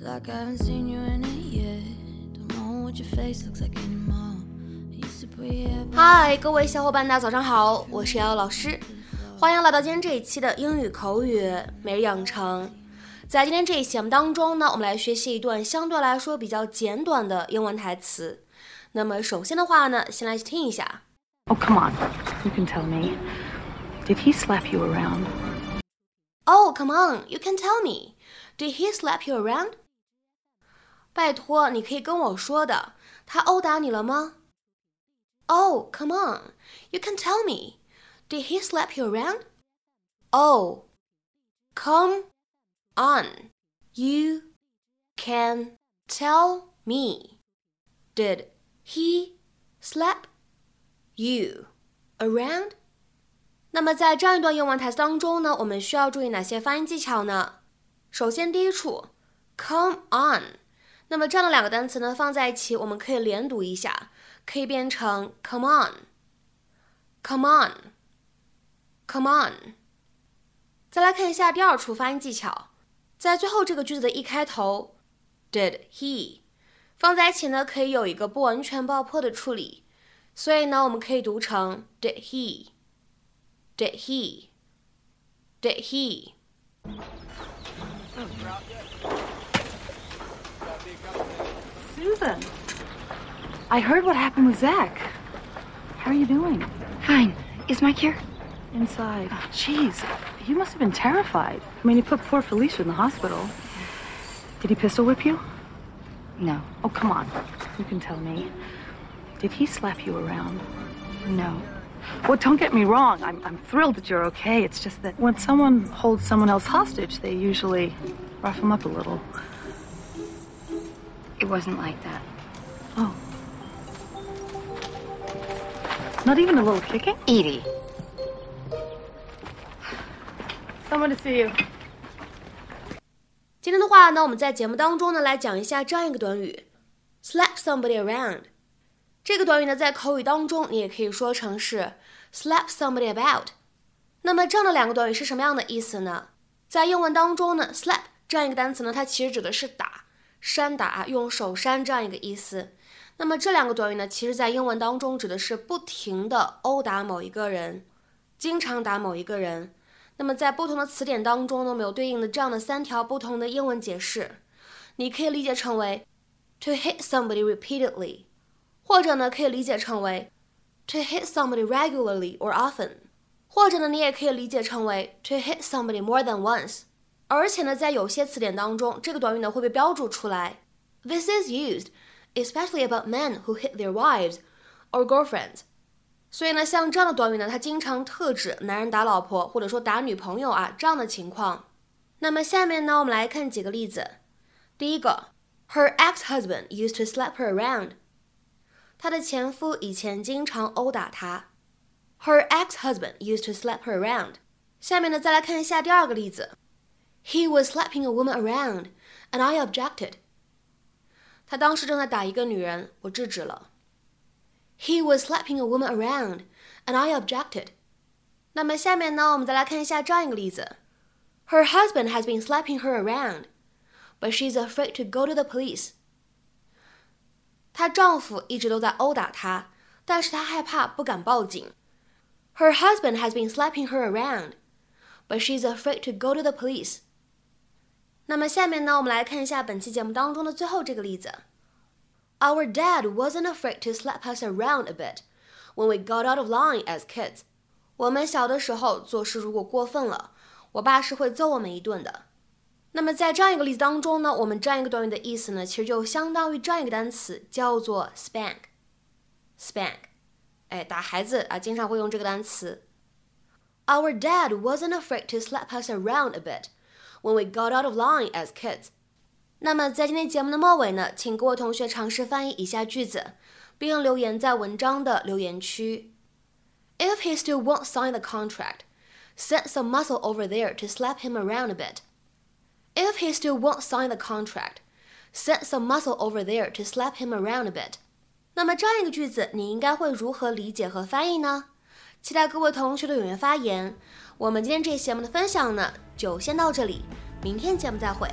It's like I haven't seen you in a year. Don't know what your face looks like anymore. I used to pray every 嗨，各位小伙伴，大家早上好，我是瑶瑶老师，欢迎来到今天这一期的英语口语每日养成。在今天这一期节目当中呢，我们来学习一段相对来说比较简短的英文台词。那么首先的话呢，先来听一下。Oh, come on. You can tell me. Did he slap you around? Oh, come on, you can tell me. Did he slap you around? 拜托，你可以跟我说的，他殴打你了吗？Oh, come on, you can tell me. Did he slap you around? Oh, come on, you can tell me. Did he slap you around? 那么在这样一段英文台词当中呢，我们需要注意哪些发音技巧呢？首先，第一处，come on， 那么这样的两个单词呢放在一起，我们可以连读一下，可以变成 come on，come on，come on。再来看一下第二处发音技巧，在最后这个句子的一开头，did he 放在一起呢，可以有一个不完全爆破的处理，所以呢，我们可以读成 did he。Did he, did he” Susan. I heard what happened with Zach. How are you doing? Fine. Is Mike here? Inside. Oh, jeez. You must have been terrified. I mean, he put poor Felicia in the hospital. Did he pistol whip you? No. Oh, come on. You can tell me. Did he slap you around? No. Well, don't get me wrong. I'm, I'm thrilled that you're okay. It's just that when someone holds someone else hostage, they usually rough them up a little. It wasn't like that. Oh. Not even a little kicking? Edie. Someone to see you. 今天的话呢，我们在节目当中呢来讲一下这样一个短语，slap somebody around。这个短语呢，在口语当中你也可以说成是 slap somebody about。那么这样的两个短语是什么样的意思呢？在英文当中呢，slap 这样一个单词呢，它其实指的是打、 扇打、用手扇这样一个意思。那么这两个短语呢，其实在英文当中指的是不停的殴打某一个人，经常打某一个人。那么在不同的词典当中呢，我们有对应的这样的三条不同的英文解释。你可以理解成为 to hit somebody repeatedly，或者呢可以理解成为 to hit somebody regularly or often，或者呢你也可以理解成为 to hit somebody more than once。而且呢，在有些词典当中，这个短语呢会被标注出来，this is used especially about men who hit their wives or girlfriends。所以呢，像这样的短语呢，它经常特指男人打老婆或者说打女朋友啊这样的情况。那么下面呢，我们来看几个例子。第一个，Her ex-husband used to slap her around。她的前夫以前经常殴打她。Her ex-husband used to slap her around。下面呢，再来看一下第二个例子。He was slapping a woman around, and I objected。他当时正在打一个女人，我制止了。He was slapping a woman around, and I objected. 那么下面呢，我们再来看一下这样一个例子：Her husband has been slapping her around, but she's afraid to go to the police. 她丈夫一直都在殴打她，但是她害怕，不敢报警。Her husband has been slapping her around, but she's afraid to go to the police. 那么下面呢，我们来看一下本期节目当中的最后这个例子。Our dad wasn't afraid to slap us around a bit when we got out of line as kids. 我们小的时候做事如果过分了，我爸是会揍我们一顿的。那么在这样一个例子当中呢，我们这样一个短语的意思呢，其实就相当于这样一个单词，叫做 spank。spank，哎，打孩子啊，经常会用这个单词。Our dad wasn't afraid to slap us around a bit when we got out of line as kids. 那么在今天节目的末尾呢，请各位同学尝试翻译以下句子，并留言在文章的留言区。If he still won't sign the contract, send some muscle over there to slap him around a bit. If he still won't sign the contract, send some muscle over there to slap him around a bit. 那么这样一个句子，你应该会如何理解和翻译呢？ 期待各位同学的踊跃发言。我们今天这期节目的分享呢，就先到这里，明天节目再会。